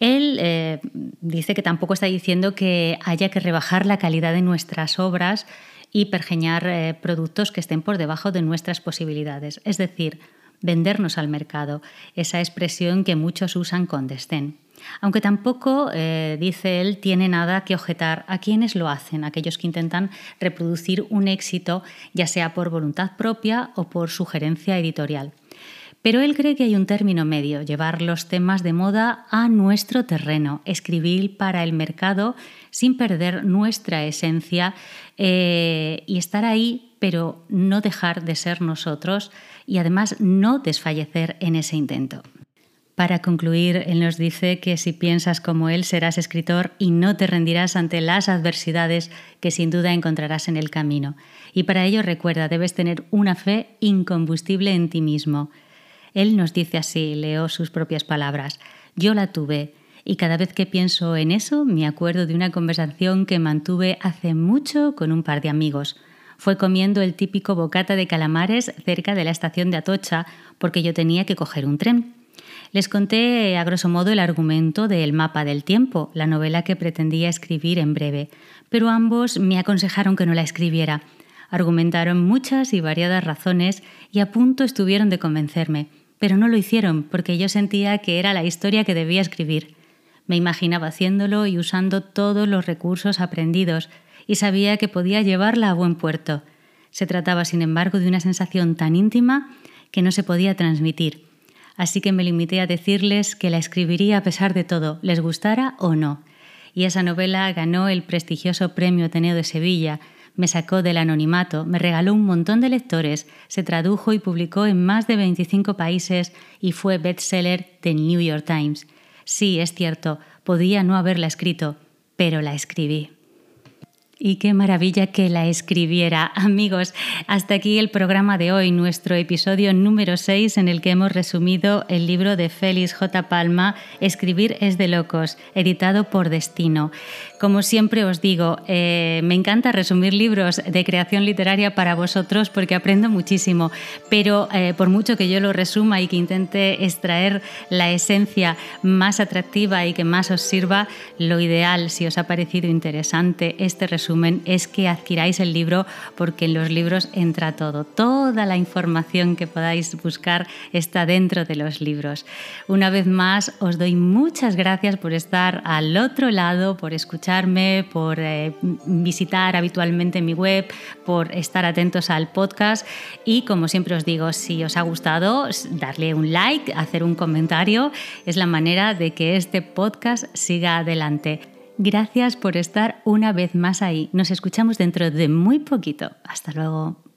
Él eh, dice que tampoco está diciendo que haya que rebajar la calidad de nuestras obras y pergeñar eh, productos que estén por debajo de nuestras posibilidades, es decir, vendernos al mercado, esa expresión que muchos usan con desdén. Aunque tampoco, eh, dice él, tiene nada que objetar a quienes lo hacen, aquellos que intentan reproducir un éxito, ya sea por voluntad propia o por sugerencia editorial. Pero él cree que hay un término medio, llevar los temas de moda a nuestro terreno, escribir para el mercado sin perder nuestra esencia eh, y estar ahí, pero no dejar de ser nosotros y además no desfallecer en ese intento. Para concluir, él nos dice que si piensas como él serás escritor y no te rendirás ante las adversidades que sin duda encontrarás en el camino. Y para ello recuerda, debes tener una fe incombustible en ti mismo. Él nos dice así, leo sus propias palabras, yo la tuve y cada vez que pienso en eso me acuerdo de una conversación que mantuve hace mucho con un par de amigos. Fue comiendo el típico bocata de calamares cerca de la estación de Atocha porque yo tenía que coger un tren. Les conté a grosso modo el argumento de El mapa del tiempo, la novela que pretendía escribir en breve, pero ambos me aconsejaron que no la escribiera. Argumentaron muchas y variadas razones y a punto estuvieron de convencerme pero no lo hicieron porque yo sentía que era la historia que debía escribir. Me imaginaba haciéndolo y usando todos los recursos aprendidos y sabía que podía llevarla a buen puerto. Se trataba, sin embargo, de una sensación tan íntima que no se podía transmitir. Así que me limité a decirles que la escribiría a pesar de todo, les gustara o no. Y esa novela ganó el prestigioso Premio Ateneo de Sevilla, me sacó del anonimato, me regaló un montón de lectores, se tradujo y publicó en más de 25 países y fue bestseller del New York Times. Sí, es cierto, podía no haberla escrito, pero la escribí. Y qué maravilla que la escribiera. [laughs] Amigos, hasta aquí el programa de hoy, nuestro episodio número 6 en el que hemos resumido el libro de Félix J. Palma, Escribir es de locos, editado por Destino. Como siempre os digo, eh, me encanta resumir libros de creación literaria para vosotros porque aprendo muchísimo, pero eh, por mucho que yo lo resuma y que intente extraer la esencia más atractiva y que más os sirva, lo ideal, si os ha parecido interesante este resumen, es que adquiráis el libro porque en los libros entra todo. Toda la información que podáis buscar está dentro de los libros. Una vez más, os doy muchas gracias por estar al otro lado, por escuchar por eh, visitar habitualmente mi web, por estar atentos al podcast y como siempre os digo, si os ha gustado, darle un like, hacer un comentario, es la manera de que este podcast siga adelante. Gracias por estar una vez más ahí. Nos escuchamos dentro de muy poquito. Hasta luego.